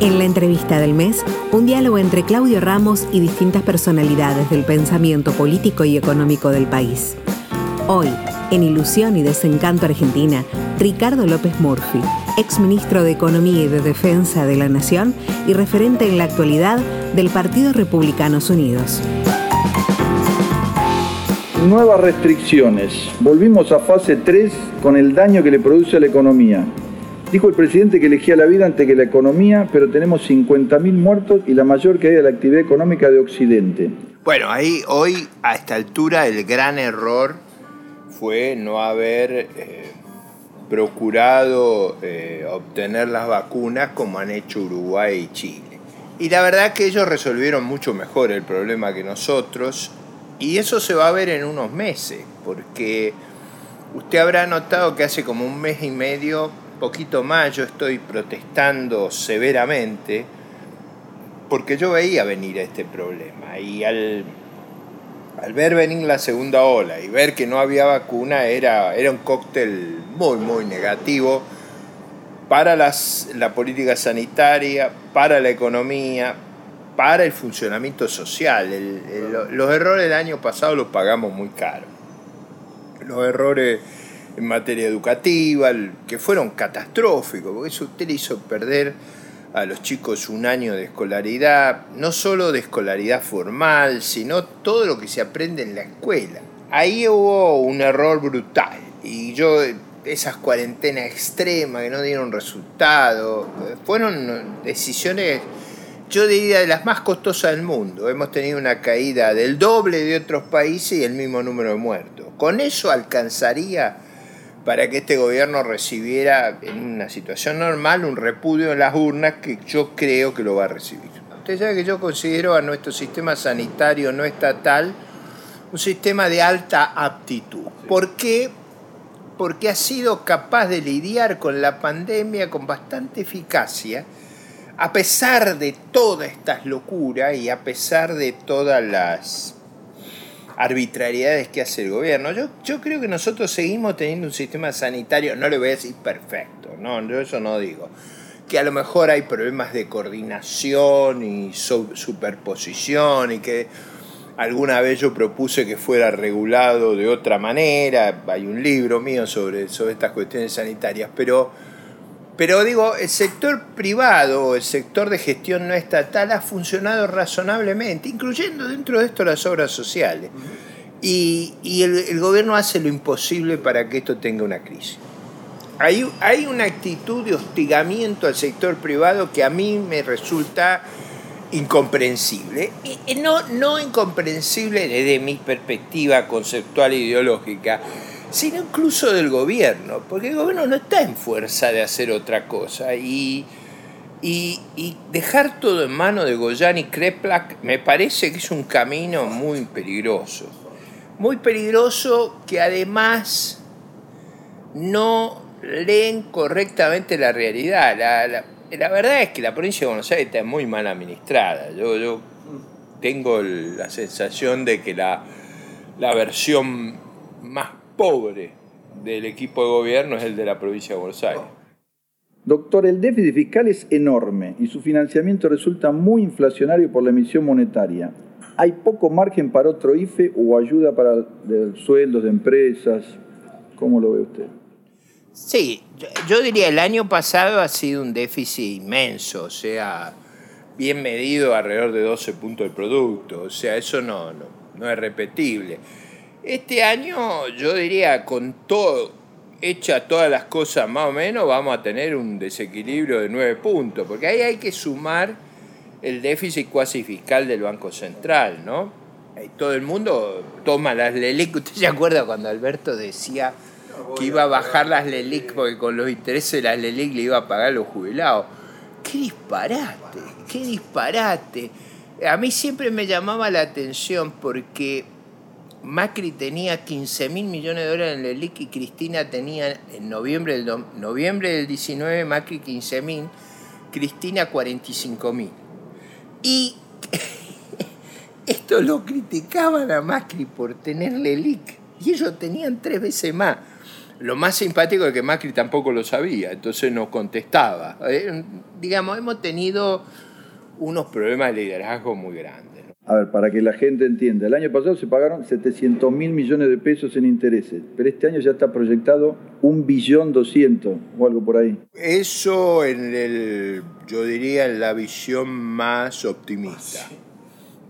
En la entrevista del mes, un diálogo entre Claudio Ramos y distintas personalidades del pensamiento político y económico del país. Hoy, en Ilusión y Desencanto Argentina, Ricardo López Murphy, exministro de Economía y de Defensa de la Nación y referente en la actualidad del Partido Republicanos Unidos. Nuevas restricciones. Volvimos a fase 3 con el daño que le produce a la economía. Dijo el presidente que elegía la vida antes que la economía, pero tenemos 50.000 muertos y la mayor caída de la actividad económica de Occidente. Bueno, ahí hoy a esta altura el gran error fue no haber eh, procurado eh, obtener las vacunas como han hecho Uruguay y Chile. Y la verdad que ellos resolvieron mucho mejor el problema que nosotros y eso se va a ver en unos meses, porque usted habrá notado que hace como un mes y medio, poquito más, yo estoy protestando severamente porque yo veía venir este problema y al, al ver venir la segunda ola y ver que no había vacuna era, era un cóctel muy, muy negativo para las, la política sanitaria, para la economía, para el funcionamiento social. los errores del año pasado los pagamos muy caro. Los errores en materia educativa, que fueron catastróficos, porque eso usted le hizo perder a los chicos un año de escolaridad, no solo de escolaridad formal, sino todo lo que se aprende en la escuela. Ahí hubo un error brutal y yo esas cuarentenas extremas que no dieron resultado, fueron decisiones yo diría de las más costosas del mundo. Hemos tenido una caída del doble de otros países y el mismo número de muertos. Con eso alcanzaría para que este gobierno recibiera en una situación normal un repudio en las urnas que yo creo que lo va a recibir. Usted sabe que yo considero a nuestro sistema sanitario no estatal un sistema de alta aptitud. ¿Por qué? Porque ha sido capaz de lidiar con la pandemia con bastante eficacia a pesar de todas estas locuras y a pesar de todas las arbitrariedades que hace el gobierno, yo, yo creo que nosotros seguimos teniendo un sistema sanitario, no le voy a decir perfecto, no, yo eso no digo, que a lo mejor hay problemas de coordinación y superposición y que alguna vez yo propuse que fuera regulado de otra manera, hay un libro mío sobre, sobre estas cuestiones sanitarias, pero pero digo, el sector privado, el sector de gestión no estatal ha funcionado razonablemente, incluyendo dentro de esto las obras sociales. Y, el, gobierno hace lo imposible para que esto tenga una crisis. Hay, hay una actitud de hostigamiento al sector privado que a mí me resulta incomprensible. Y no, no incomprensible desde mi perspectiva conceptual e ideológica, sino incluso del gobierno, porque el gobierno no está en fuerza de hacer otra cosa. Y, y, dejar todo en manos de Goyan y Kreplak me parece que es un camino muy peligroso. Muy peligroso que además no leen correctamente la realidad. La, la, verdad es que la provincia de Buenos Aires está muy mal administrada. Yo, yo tengo la sensación de que la, la versión más pobre del equipo de gobierno es el de la provincia de Buenos Aires. Doctor, el déficit fiscal es enorme y su financiamiento resulta muy inflacionario por la emisión monetaria. ¿Hay poco margen para otro IFE o ayuda para sueldos de empresas? ¿Cómo lo ve usted? Sí, yo diría el año pasado ha sido un déficit inmenso, o sea, bien medido alrededor de 12 puntos del producto, o sea, eso no, no, no es repetible. Este año yo diría con todo, hecha todas las cosas más o menos, vamos a tener un desequilibrio de 9 puntos, porque ahí hay que sumar el déficit cuasi fiscal del Banco Central, ¿no? todo el mundo toma las LELIC. ¿Usted se acuerda cuando Alberto decía que iba a bajar las LELIC porque con los intereses de las LELIC le iba a pagar a los jubilados? ¡Qué disparate! ¡Qué disparate! A mí siempre me llamaba la atención porque Macri tenía 15 mil millones de dólares en el LELIC y Cristina tenía en noviembre del, noviembre del 19 Macri 15 mil, Cristina 45 mil. Y esto lo criticaban a Macri por tener LELIC y ellos tenían tres veces más. Lo más simpático es que Macri tampoco lo sabía, entonces no contestaba. Eh, digamos, hemos tenido unos problemas de liderazgo muy grandes. A ver, para que la gente entienda, el año pasado se pagaron 700 mil millones de pesos en intereses, pero este año ya está proyectado un billón doscientos o algo por ahí. Eso en el, yo diría, en la visión más optimista.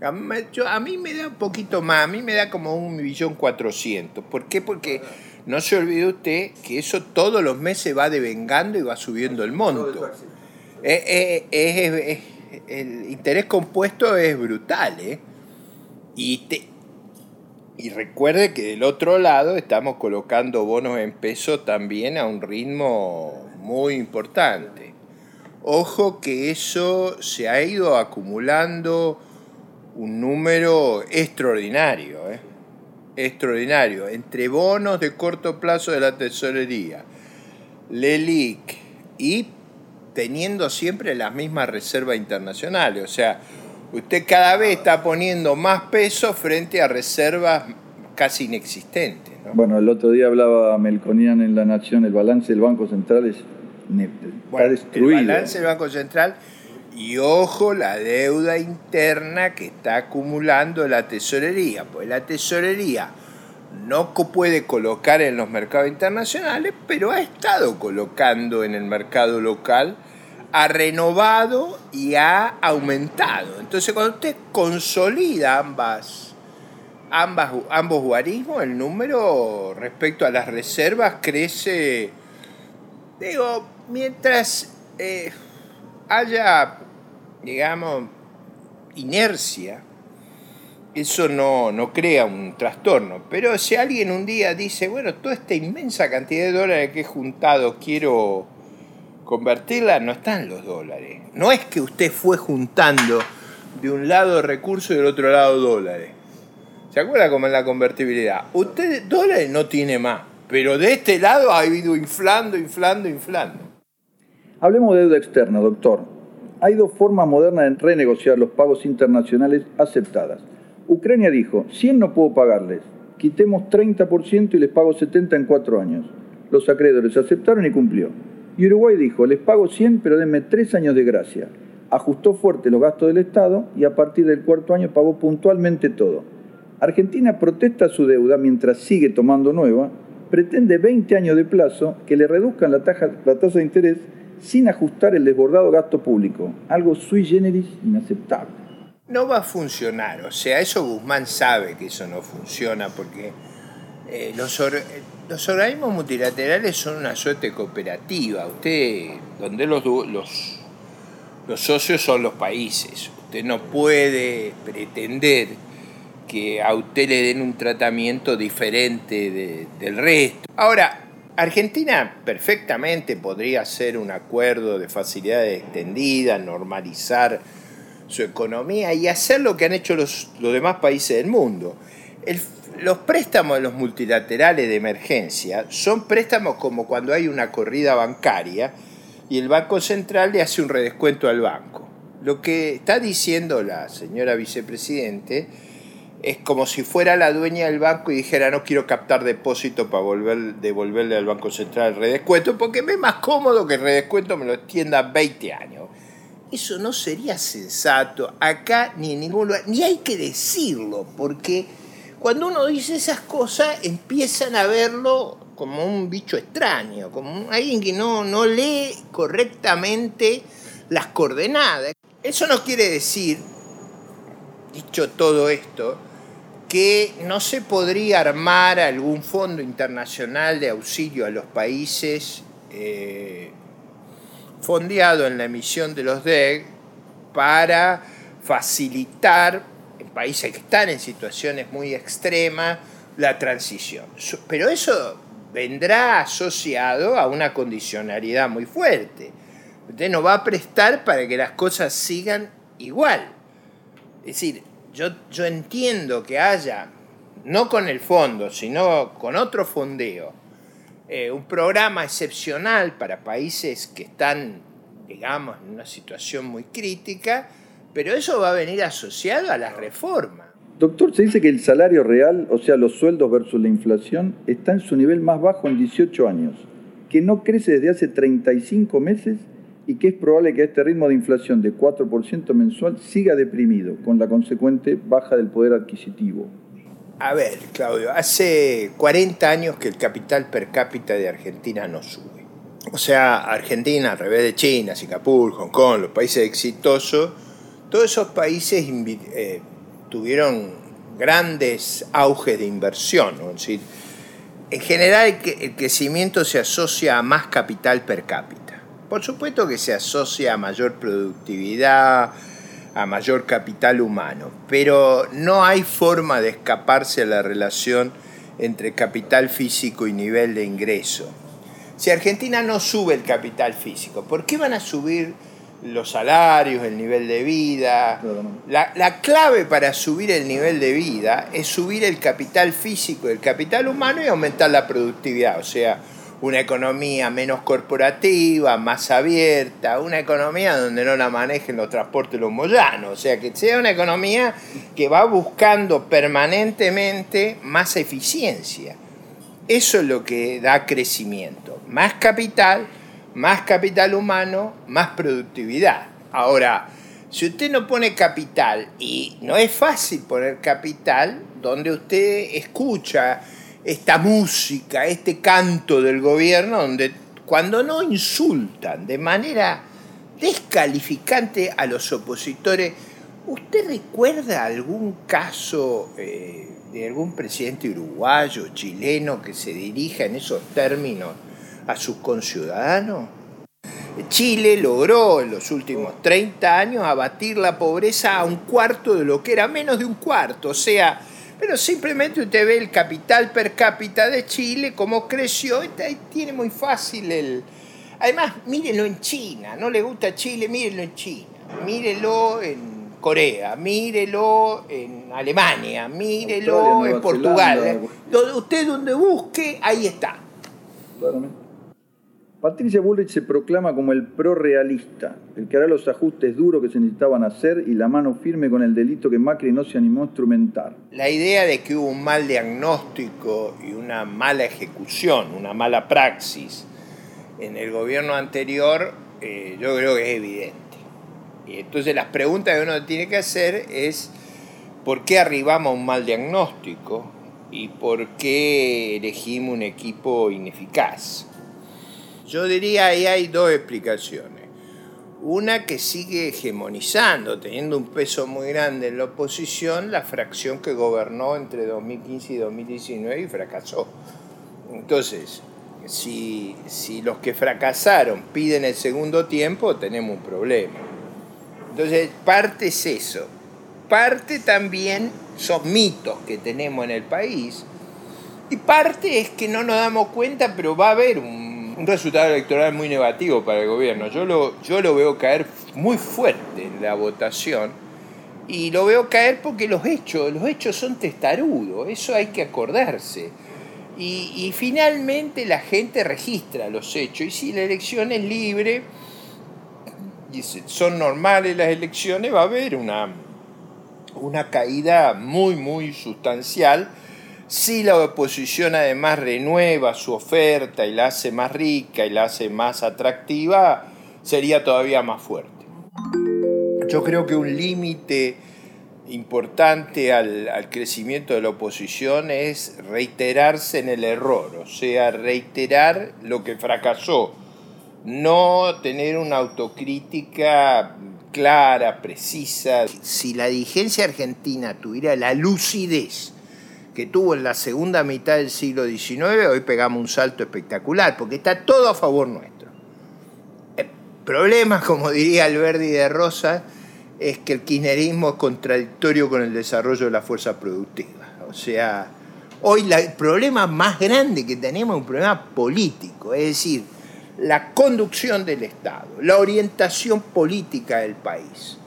A mí, a mí me da un poquito más, a mí me da como un billón cuatrocientos. ¿Por qué? Porque no se olvide usted que eso todos los meses va devengando y va subiendo el monto. Eh, eh, el interés compuesto es brutal, ¿eh? Y, y recuerde que del otro lado estamos colocando bonos en peso también a un ritmo muy importante. Ojo que eso se ha ido acumulando un número extraordinario, ¿eh? extraordinario, entre bonos de corto plazo de la tesorería, LELIC y teniendo siempre las mismas reservas internacionales. O sea, usted cada vez está poniendo más peso frente a reservas casi inexistentes. Bueno, el otro día hablaba Melconian en La Nación, el balance del Banco Central es está destruido. El balance del Banco Central y ojo la deuda interna que está acumulando la tesorería, pues la tesorería no puede colocar en los mercados internacionales, pero ha estado colocando en el mercado local, ha renovado y ha aumentado. Entonces, cuando usted consolida ambas, ambas, ambos guarismos, el número respecto a las reservas crece, digo, mientras eh, haya, digamos, inercia, eso no, no crea un trastorno. Pero si alguien un día dice, bueno, toda esta inmensa cantidad de dólares que he juntado quiero convertirla, no están los dólares. No es que usted fue juntando de un lado recursos y del otro lado dólares. ¿Se acuerda cómo es la convertibilidad? Usted dólares no tiene más, pero de este lado ha ido inflando, inflando, inflando. Hablemos de deuda externa, doctor. Hay dos formas modernas de renegociar los pagos internacionales aceptadas. Ucrania dijo, 100 no puedo pagarles, quitemos 30% y les pago 70 en cuatro años. Los acreedores aceptaron y cumplió. Y Uruguay dijo, les pago 100 pero denme tres años de gracia. Ajustó fuerte los gastos del Estado y a partir del cuarto año pagó puntualmente todo. Argentina protesta su deuda mientras sigue tomando nueva, pretende 20 años de plazo que le reduzcan la, la tasa de interés sin ajustar el desbordado gasto público, algo sui generis inaceptable no va a funcionar. O sea, eso Guzmán sabe que eso no funciona porque eh, los, los, organismos multilaterales son una suerte cooperativa. Usted, donde los, los, los socios son los países. Usted no puede pretender que a usted le den un tratamiento diferente del resto. Ahora, Argentina perfectamente podría hacer un acuerdo de facilidades extendidas, normalizar su economía y hacer lo que han hecho los, los demás países del mundo. los préstamos de los multilaterales de emergencia son préstamos como cuando hay una corrida bancaria y el Banco Central le hace un redescuento al banco. Lo que está diciendo la señora vicepresidente es como si fuera la dueña del banco y dijera no quiero captar depósito para volver, devolverle al Banco Central el redescuento porque me es más cómodo que el redescuento me lo extienda 20 años. Eso no sería sensato acá ni en ningún lugar, ni hay que decirlo, porque cuando uno dice esas cosas empiezan a verlo como un bicho extraño, como alguien que no, no lee correctamente las coordenadas. Eso no quiere decir, dicho todo esto, que no se podría armar algún fondo internacional de auxilio a los países eh, fondeado en la emisión de los DEG para facilitar en países que están en situaciones muy extremas la transición. Pero eso vendrá asociado a una condicionalidad muy fuerte. Usted no va a prestar para que las cosas sigan igual. Es decir, yo, yo entiendo que haya, no con el fondo, sino con otro fondeo, eh, un programa excepcional para países que están, digamos, en una situación muy crítica, pero eso va a venir asociado a la reforma. Doctor, se dice que el salario real, o sea, los sueldos versus la inflación, está en su nivel más bajo en 18 años, que no crece desde hace 35 meses y que es probable que este ritmo de inflación de 4% mensual siga deprimido, con la consecuente baja del poder adquisitivo. A ver, Claudio, hace 40 años que el capital per cápita de Argentina no sube. O sea, Argentina, al revés de China, Singapur, Hong Kong, los países exitosos, todos esos países eh, tuvieron grandes auges de inversión. en general el crecimiento se asocia a más capital per cápita. Por supuesto que se asocia a mayor productividad, a mayor capital humano, pero no hay forma de escaparse a la relación entre capital físico y nivel de ingreso. Si Argentina no sube el capital físico, ¿por qué van a subir los salarios, el nivel de vida? La, la, clave para subir el nivel de vida es subir el capital físico, el capital humano y aumentar la productividad. O sea, una economía menos corporativa, más abierta, una economía donde no la manejen los transportes los moyanos, o sea, que sea una economía que va buscando permanentemente más eficiencia. Eso es lo que da crecimiento, más capital, más capital humano, más productividad. Ahora, si usted no pone capital, y no es fácil poner capital, donde usted escucha esta música, este canto del gobierno, donde cuando no insultan de manera descalificante a los opositores, ¿usted recuerda algún caso eh, de algún presidente uruguayo, chileno, que se dirija en esos términos a sus conciudadanos? Chile logró en los últimos 30 años abatir la pobreza a un cuarto de lo que era, menos de un cuarto, o sea, pero simplemente usted ve el capital per cápita de Chile, cómo creció, y tiene muy fácil el... Además, mírenlo en China, no le gusta Chile, mírenlo en China, mírenlo en Corea, mírelo en Alemania, mírelo en Portugal. usted donde busque, ahí está. Claramente. Patricia Bullrich se proclama como el pro-realista, el que hará los ajustes duros que se necesitaban hacer y la mano firme con el delito que Macri no se animó a instrumentar. La idea de que hubo un mal diagnóstico y una mala ejecución, una mala praxis en el gobierno anterior, eh, yo creo que es evidente. Y entonces las preguntas que uno tiene que hacer es ¿por qué arribamos a un mal diagnóstico? ¿Y por qué elegimos un equipo ineficaz? Yo diría ahí hay dos explicaciones. Una que sigue hegemonizando, teniendo un peso muy grande en la oposición, la fracción que gobernó entre 2015 y 2019 y fracasó. Entonces, si, si los que fracasaron piden el segundo tiempo, tenemos un problema. Entonces, parte es eso. Parte también son mitos que tenemos en el país. Y parte es que no nos damos cuenta, pero va a haber un un resultado electoral muy negativo para el gobierno. Yo lo, yo lo veo caer muy fuerte en la votación y lo veo caer porque los hechos, los hechos son testarudos, eso hay que acordarse. Y, y finalmente la gente registra los hechos y si la elección es libre y son normales las elecciones, va a haber una, una caída muy, muy sustancial si la oposición además renueva su oferta y la hace más rica y la hace más atractiva, sería todavía más fuerte. Yo creo que un límite importante al, crecimiento de la oposición es reiterarse en el error, o sea, reiterar lo que fracasó, no tener una autocrítica clara, precisa. Si la dirigencia argentina tuviera la lucidez, que tuvo en la segunda mitad del siglo XIX, hoy pegamos un salto espectacular, porque está todo a favor nuestro. El problema, como diría Alberti de Rosa, es que el kirchnerismo es contradictorio con el desarrollo de la fuerza productiva. O sea, hoy el problema más grande que tenemos es un problema político, es decir, la conducción del Estado, la orientación política del país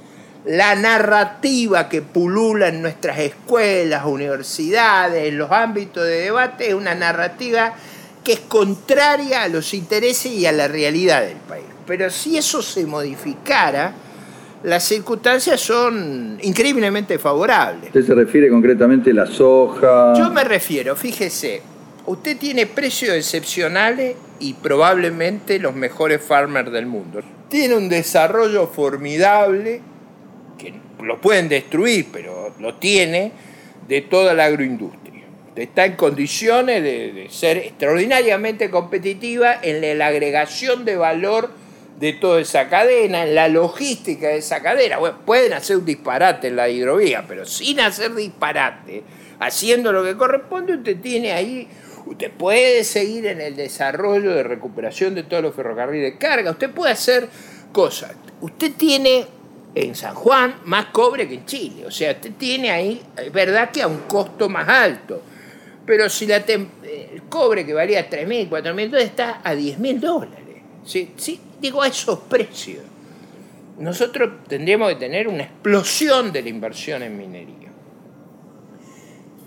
la narrativa que pulula en nuestras escuelas, universidades, en los ámbitos de debate, es una narrativa que es contraria a los intereses y a la realidad del país. Pero si eso se modificara, las circunstancias son increíblemente favorables. ¿Usted se refiere concretamente a la soja? Yo me refiero, fíjese, usted tiene precios excepcionales y probablemente los mejores farmers del mundo. Tiene un desarrollo formidable, lo pueden destruir, pero lo tiene, de toda la agroindustria. Está en condiciones de, ser extraordinariamente competitiva en la agregación de valor de toda esa cadena, en la logística de esa cadena. Bueno, pueden hacer un disparate en la hidrovía, pero sin hacer disparate, haciendo lo que corresponde, usted tiene ahí, usted puede seguir en el desarrollo de recuperación de todos los ferrocarriles de carga, usted puede hacer cosas. Usted tiene en San Juan más cobre que en Chile, o sea, tiene ahí, es verdad que a un costo más alto, pero si la el cobre que valía 3.000, 4.000 dólares está a 10.000 dólares. ¿sí? ¿sí? digo, a esos precios, nosotros tendríamos que tener una explosión de la inversión en minería.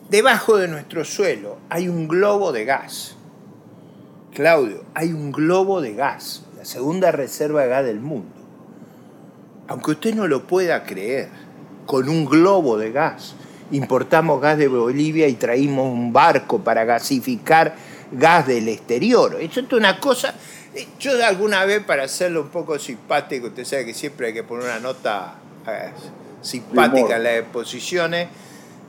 Debajo de nuestro suelo hay un globo de gas. Claudio, hay un globo de gas, la segunda reserva de gas del mundo. Aunque usted no lo pueda creer, con un globo de gas importamos gas de Bolivia y traímos un barco para gasificar gas del exterior. Eso es una cosa yo alguna vez, para hacerlo un poco simpático, usted sabe que siempre hay que poner una nota eh, simpática en las exposiciones,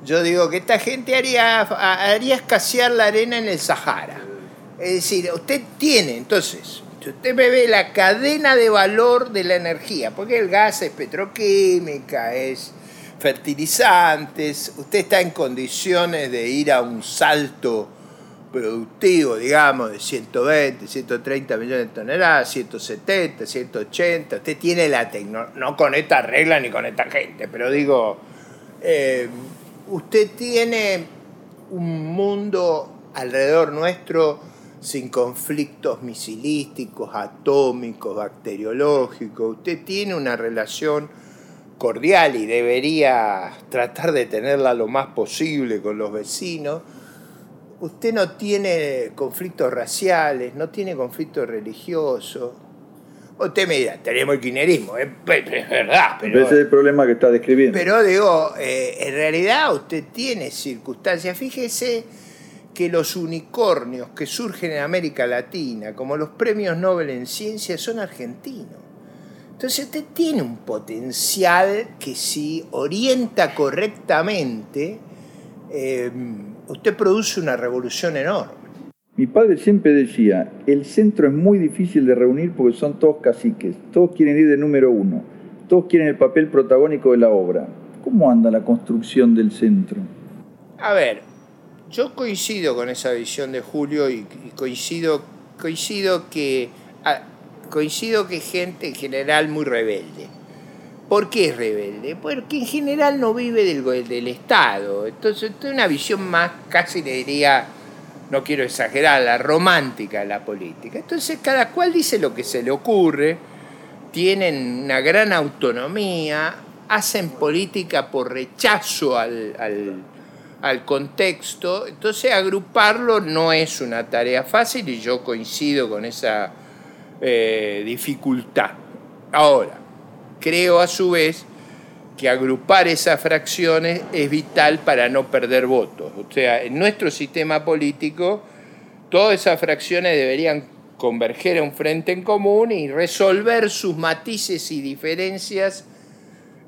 yo digo que esta gente haría, haría escasear la arena en el Sahara. Es decir, usted tiene, entonces, usted me ve la cadena de valor de la energía, porque el gas es petroquímica, es fertilizantes, usted está en condiciones de ir a un salto productivo, digamos, de 120, 130 millones de toneladas, 170, 180. Usted tiene la tecnología, no con esta regla ni con esta gente, pero digo, eh, usted tiene un mundo alrededor nuestro sin conflictos misilísticos, atómicos, bacteriológicos. Usted tiene una relación cordial y debería tratar de tenerla lo más posible con los vecinos usted no tiene conflictos raciales, no tiene conflictos religiosos. Usted me dirá, tenemos el kirchnerismo, es, verdad. Pero, ese es el problema que está describiendo. Pero digo, eh, en realidad usted tiene circunstancias. Fíjese que los unicornios que surgen en América Latina, como los premios Nobel en ciencia, son argentinos. Entonces usted tiene un potencial que si orienta correctamente, eh, usted produce una revolución enorme. Mi padre siempre decía, el centro es muy difícil de reunir porque son todos caciques, todos quieren ir de número uno, todos quieren el papel protagónico de la obra. ¿Cómo anda la construcción del centro? A ver, yo coincido con esa visión de Julio y, coincido, coincido que coincido que gente en general muy rebelde. ¿Por qué es rebelde? Porque en general no vive del, del Estado. Entonces, tiene una visión más, casi le diría, no quiero exagerar, la romántica de la política. Entonces, cada cual dice lo que se le ocurre, tienen una gran autonomía, hacen política por rechazo al, contexto. Entonces, agruparlo no es una tarea fácil y yo coincido con esa eh, dificultad. Ahora, creo a su vez que agrupar esas fracciones es vital para no perder votos. O sea, en nuestro sistema político, todas esas fracciones deberían converger a un frente en común y resolver sus matices y diferencias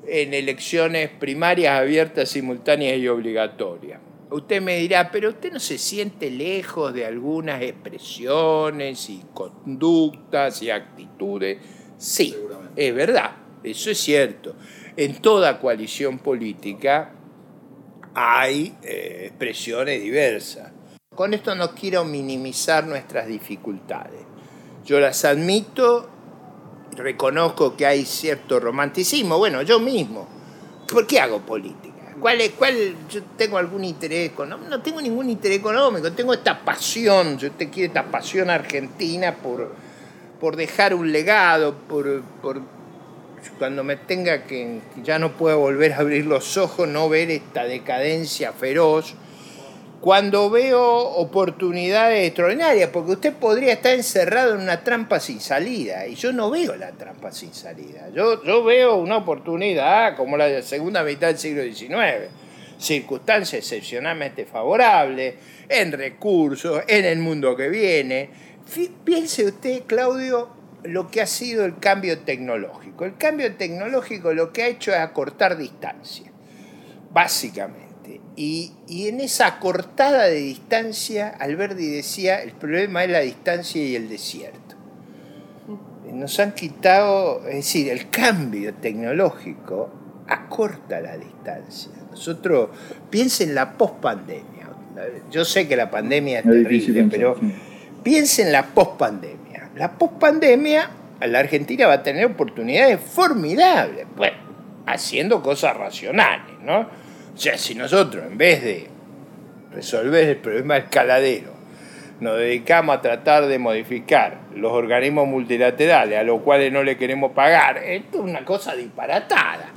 en elecciones primarias abiertas, simultáneas y obligatorias. Usted me dirá, pero usted no se siente lejos de algunas expresiones y conductas y actitudes. Sí, es verdad. Eso es cierto. En toda coalición política hay eh, expresiones diversas. Con esto no quiero minimizar nuestras dificultades. Yo las admito, reconozco que hay cierto romanticismo. Bueno, yo mismo. ¿Por qué hago política? ¿Cuál es, cuál, yo tengo algún interés económico? No tengo ningún interés económico. Tengo esta pasión, yo te quiero esta pasión argentina por, por dejar un legado, por, por cuando me tenga que, ya no pueda volver a abrir los ojos, no ver esta decadencia feroz cuando veo oportunidades extraordinarias, porque usted podría estar encerrado en una trampa sin salida, y yo no veo la trampa sin salida. Yo, yo veo una oportunidad como la de la segunda mitad del siglo XIX, circunstancias excepcionalmente favorables, en recursos, en el mundo que viene. Piense usted, Claudio, lo que ha sido el cambio tecnológico. El cambio tecnológico lo que ha hecho es acortar distancia, básicamente. Y, en esa cortada de distancia, Alberti decía, el problema es la distancia y el desierto. Nos han quitado, es decir, el cambio tecnológico acorta la distancia. Nosotros, piensen en la pospandemia. Yo sé que la pandemia es, terrible, pero piensen en la pospandemia. La pospandemia, la Argentina va a tener oportunidades formidables, bueno, haciendo cosas racionales, ¿no? Sea, si nosotros en vez de resolver el problema escaladero, nos dedicamos a tratar de modificar los organismos multilaterales a los cuales no le queremos pagar, esto es una cosa disparatada.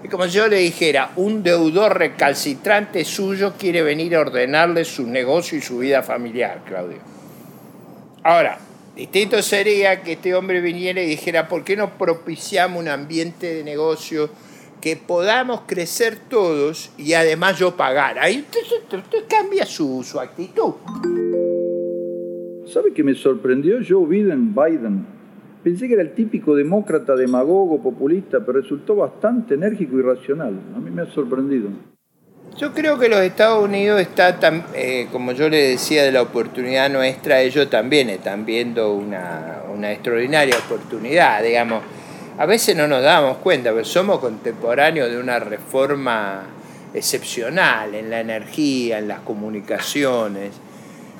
Es como si yo le dijera, un deudor recalcitrante suyo quiere venir a ordenarle su negocio y su vida familiar, Claudio. Ahora, distinto sería que este hombre viniera y dijera, ¿por qué no propiciamos un ambiente de negocio? Que podamos crecer todos y además yo pagar. Ahí usted, cambia su, su, actitud. ¿Sabe que me sorprendió Joe Biden? Biden? Pensé que era el típico demócrata, demagogo, populista, pero resultó bastante enérgico y racional. A mí me ha sorprendido. Yo creo que los Estados Unidos está, tan, eh, como yo le decía, de la oportunidad nuestra, ellos también están viendo una, una extraordinaria oportunidad, digamos a veces no nos damos cuenta, pero somos contemporáneos de una reforma excepcional en la energía, en las comunicaciones.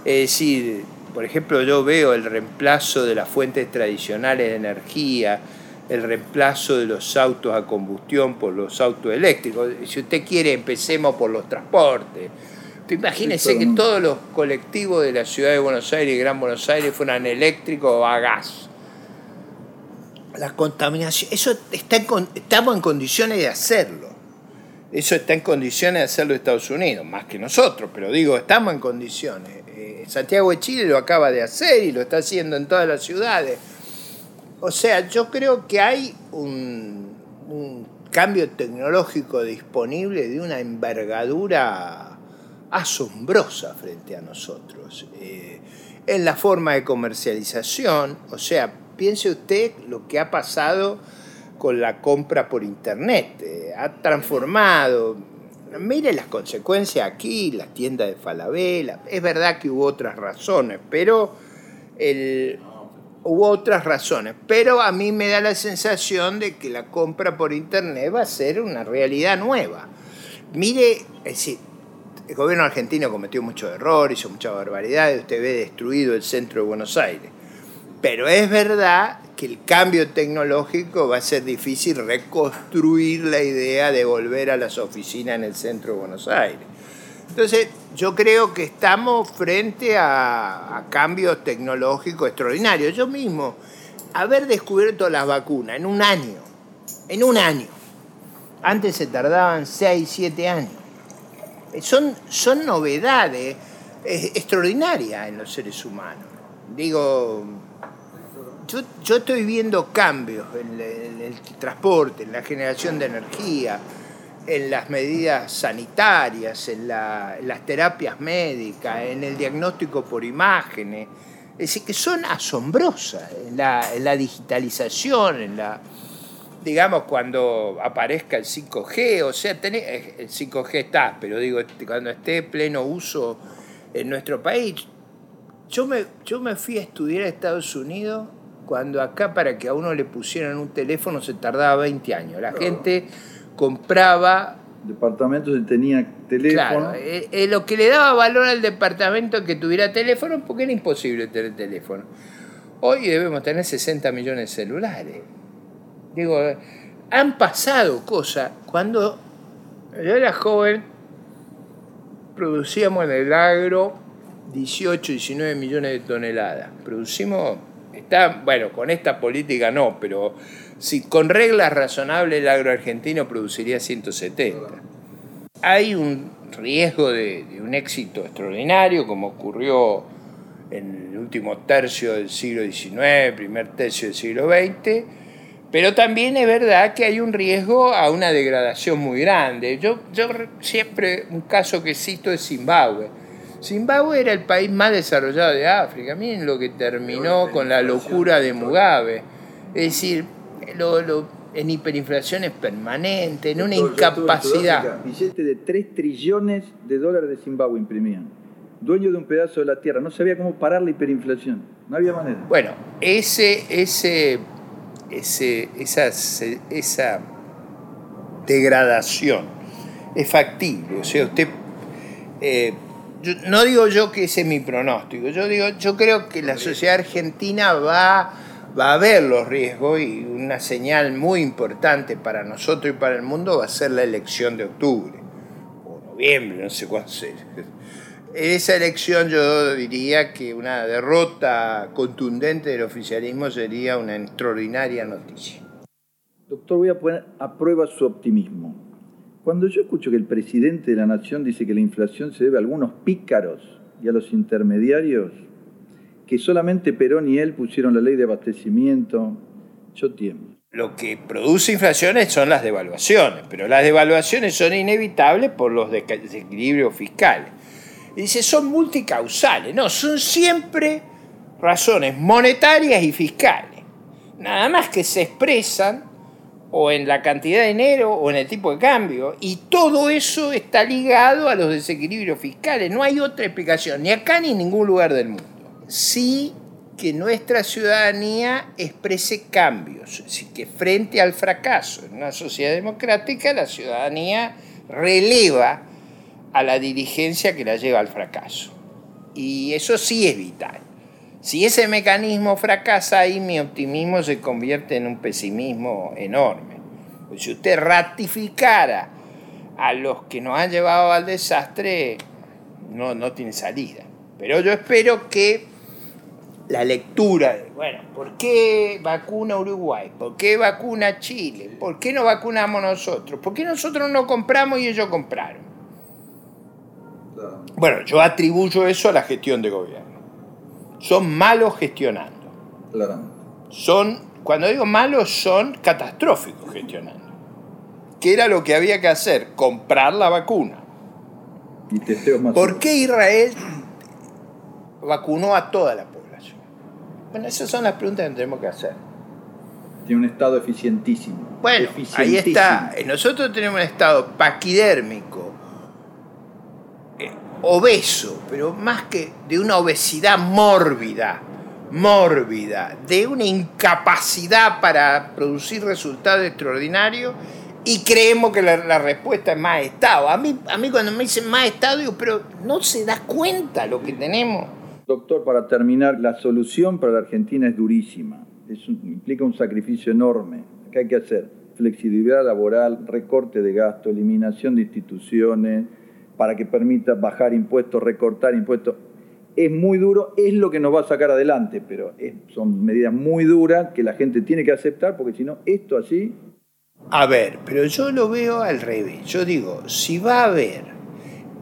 Es decir, por ejemplo, yo veo el reemplazo de las fuentes tradicionales de energía, el reemplazo de los autos a combustión por los autos eléctricos. Si usted quiere, empecemos por los transportes. Imagínense que todos los colectivos de la ciudad de Buenos Aires y Gran Buenos Aires fueran eléctricos o a gas la contaminación, eso está estamos en condiciones de hacerlo. Eso está en condiciones de hacerlo Estados Unidos, más que nosotros, pero digo, estamos en condiciones. Eh, Santiago de Chile lo acaba de hacer y lo está haciendo en todas las ciudades. O sea, yo creo que hay un, cambio tecnológico disponible de una envergadura asombrosa frente a nosotros. Eh, en la forma de comercialización, o sea, piense usted lo que ha pasado con la compra por internet. Eh, ha transformado. Mire las consecuencias aquí, la tienda de Falabella. Es verdad que hubo otras razones, pero hubo otras razones. Pero a mí me da la sensación de que la compra por internet va a ser una realidad nueva. Mire, es decir, el gobierno argentino cometió muchos errores, hizo muchas barbaridades. Usted ve destruido el centro de Buenos Aires. Pero es verdad que el cambio tecnológico va a ser difícil reconstruir la idea de volver a las oficinas en el centro de Buenos Aires. Entonces, yo creo que estamos frente a, cambios tecnológicos extraordinarios. Yo mismo, haber descubierto las vacunas en un año, en un año, antes se tardaban 6, 7 años. Son, son novedades extraordinarias en los seres humanos. Digo, yo, estoy viendo cambios en, el transporte, en la generación de energía, en las medidas sanitarias, en, las terapias médicas, en el diagnóstico por imágenes. Es decir, que son asombrosas en la, digitalización, en la, digamos, cuando aparezca el 5G, o sea, eh, el 5G está, pero digo, este, cuando esté pleno uso en nuestro país. Yo me, yo me fui a estudiar a Estados Unidos cuando acá para que a uno le pusieran un teléfono se tardaba 20 años. La gente compraba... Departamentos y tenía teléfono. Claro, eh, eh, lo que le daba valor al departamento que tuviera teléfono, porque era imposible tener teléfono. Hoy debemos tener 60 millones de celulares. Digo, han pasado cosas. Cuando yo era joven, producíamos en el agro 18, 19 millones de toneladas. Producimos Está, bueno, con esta política no, pero si con reglas razonables el agro argentino produciría 170. Hay un riesgo de, un éxito extraordinario, como ocurrió en el último tercio del siglo XIX, primer tercio del siglo XX, pero también es verdad que hay un riesgo a una degradación muy grande. Yo, yo siempre, un caso que cito es Zimbabue. Zimbabue era el país más desarrollado de África. Miren lo que terminó con la locura de Mugabe. Es decir, lo, lo en hiperinflaciones permanentes, en una incapacidad. Billete de 3 trillones de dólares de Zimbabue imprimían. Dueño de un pedazo de la tierra, no sabía cómo parar la hiperinflación, no había manera. Bueno, ese, ese, ese, esa, esa degradación es factible. O sea, usted. Eh, no digo yo que ese es mi pronóstico, yo digo, yo creo que la sociedad argentina va va a haber los riesgos y una señal muy importante para nosotros y para el mundo va a ser la elección de octubre o noviembre, no sé cuándo. En esa elección yo diría que una derrota contundente del oficialismo sería una extraordinaria noticia. Doctor, voy a poner a prueba su optimismo. Cuando yo escucho que el presidente de la Nación dice que la inflación se debe a algunos pícaros y a los intermediarios, que solamente Perón y él pusieron la ley de abastecimiento, yo tiemblo. Lo que produce inflaciones son las devaluaciones, pero las devaluaciones son inevitables por los desequilibrios fiscales. Dice, son multicausales, no, son siempre razones monetarias y fiscales. Nada más que se expresan o en la cantidad de dinero o en el tipo de cambio. Y todo eso está ligado a los desequilibrios fiscales. No hay otra explicación, ni acá ni en ningún lugar del mundo sí que nuestra ciudadanía exprese cambios, es que frente al fracaso en una sociedad democrática, la ciudadanía releva a la dirigencia que la lleva al fracaso. Y eso sí es vital. Si ese mecanismo fracasa, ahí mi optimismo se convierte en un pesimismo enorme. Pues si usted ratificara a los que nos han llevado al desastre, no, no tiene salida. Pero yo espero que la lectura de, bueno, ¿por qué vacuna Uruguay? ¿Por qué vacuna Chile? ¿Por qué no vacunamos nosotros? ¿Por qué nosotros no compramos y ellos compraron? Bueno, yo atribuyo eso a la gestión de gobierno. Son malos gestionando. Son, cuando digo malos, son catastróficos gestionando. ¿Qué era lo que había que hacer? Comprar la vacuna. ¿Por qué Israel vacunó a toda la población? Bueno, esas son las preguntas que tenemos que hacer. Tiene un estado eficientísimo. Bueno, ahí está. Nosotros tenemos un estado paquidérmico, obeso, pero más que de una obesidad mórbida, mórbida, de una incapacidad para producir resultados extraordinarios y creemos que la, respuesta es más Estado. A mí, a mí cuando me dicen más Estado, digo, pero no se da cuenta lo que tenemos. Doctor, para terminar, la solución para la Argentina es durísima. implica un sacrificio enorme. ¿Qué hay que hacer? Flexibilidad laboral, recorte de gasto, eliminación de instituciones, para que permita bajar impuestos, recortar impuestos. Es muy duro, es lo que nos va a sacar adelante, pero son medidas muy duras que la gente tiene que aceptar, porque si no, esto así... A ver, pero yo lo veo al revés. Yo digo, si va a haber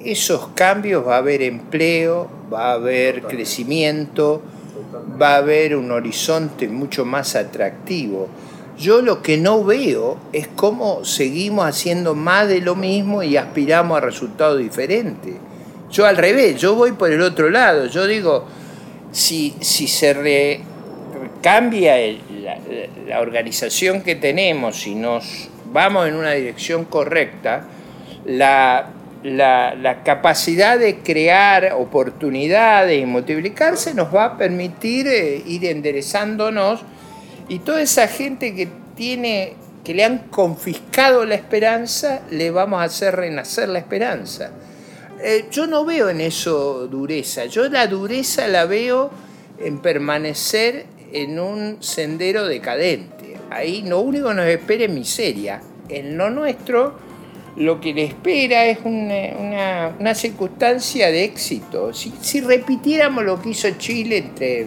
esos cambios va a haber empleo, va a haber crecimiento, va a haber un horizonte mucho más atractivo. Yo lo que no veo es cómo seguimos haciendo más de lo mismo y aspiramos a resultados diferentes. Yo al revés, yo voy por el otro lado. Yo digo, si, si se cambia la, la organización que tenemos y nos vamos en una dirección correcta, la la, capacidad de crear oportunidades y multiplicarse nos va a permitir eh, ir enderezándonos y toda esa gente que tiene que le han confiscado la esperanza, le vamos a hacer renacer la esperanza. Eh, yo no veo en eso dureza, yo la dureza la veo en permanecer en un sendero decadente. Ahí lo único que nos espera es miseria. En lo nuestro lo que le espera es una, circunstancia de éxito. Si, repitiéramos lo que hizo Chile entre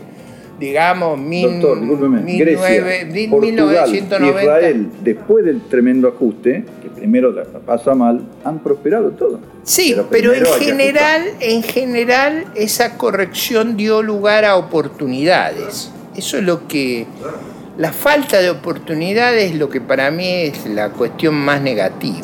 digamos, mil, Doctor, mil Grecia, nueve- mil- Portugal, 1990. Israel, después del tremendo ajuste, que primero la pasa mal, han prosperado todo. Sí, pero, en hay que general, en general esa corrección dio lugar a oportunidades. Eso es lo que la falta de oportunidades es lo que para mí es la cuestión más negativa.